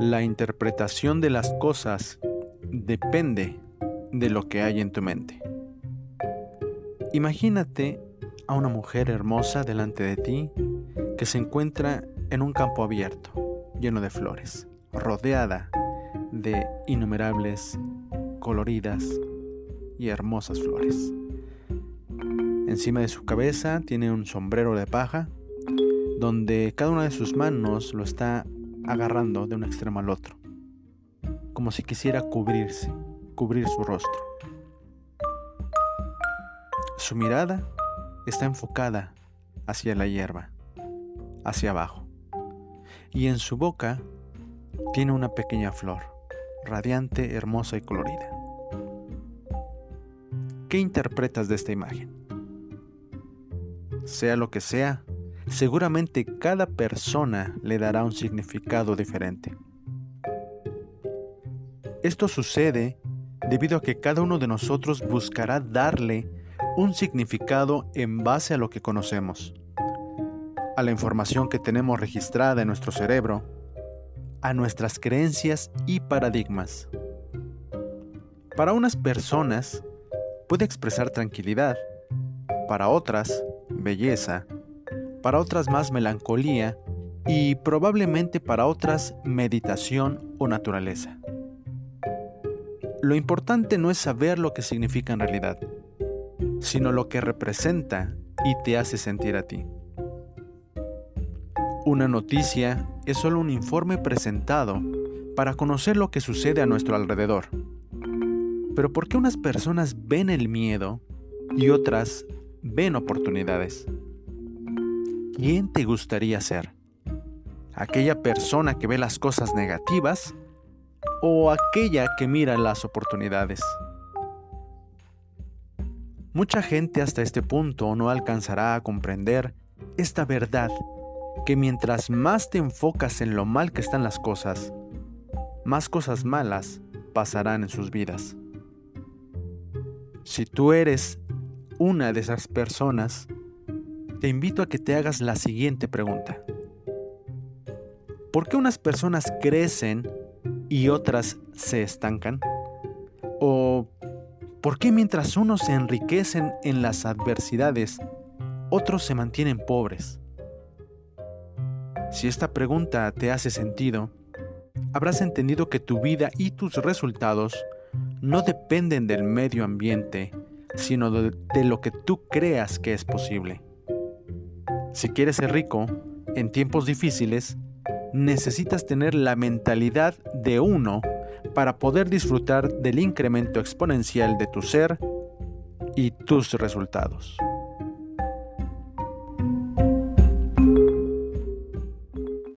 La interpretación de las cosas depende de lo que hay en tu mente. Imagínate a una mujer hermosa delante de ti que se encuentra en un campo abierto, lleno de flores, rodeada de innumerables, coloridas y hermosas flores. Encima de su cabeza tiene un sombrero de paja, donde cada una de sus manos lo está agarrando de un extremo al otro, como si quisiera cubrirse, cubrir su rostro. Su mirada está enfocada hacia la hierba, hacia abajo, y en su boca tiene una pequeña flor, radiante, hermosa y colorida. ¿Qué interpretas de esta imagen? Sea lo que sea, seguramente cada persona le dará un significado diferente. Esto sucede debido a que cada uno de nosotros buscará darle un significado en base a lo que conocemos, a la información que tenemos registrada en nuestro cerebro, a nuestras creencias y paradigmas. Para unas personas puede expresar tranquilidad, para otras belleza, para otras más melancolía y probablemente para otras meditación o naturaleza. Lo importante no es saber lo que significa en realidad, sino lo que representa y te hace sentir a ti. Una noticia es solo un informe presentado para conocer lo que sucede a nuestro alrededor. Pero ¿por qué unas personas ven el miedo y otras ven oportunidades? ¿Quién te gustaría ser? ¿Aquella persona que ve las cosas negativas o aquella que mira las oportunidades? Mucha gente hasta este punto no alcanzará a comprender esta verdad que mientras más te enfocas en lo mal que están las cosas, más cosas malas pasarán en sus vidas. Si tú eres una de esas personas, te invito a que te hagas la siguiente pregunta. ¿Por qué unas personas crecen y otras se estancan? ¿O por qué mientras unos se enriquecen en las adversidades, otros se mantienen pobres? Si esta pregunta te hace sentido, habrás entendido que tu vida y tus resultados no dependen del medio ambiente, sino de, lo que tú creas que es posible. Si quieres ser rico en tiempos difíciles, necesitas tener la mentalidad de uno para poder disfrutar del incremento exponencial de tu ser y tus resultados.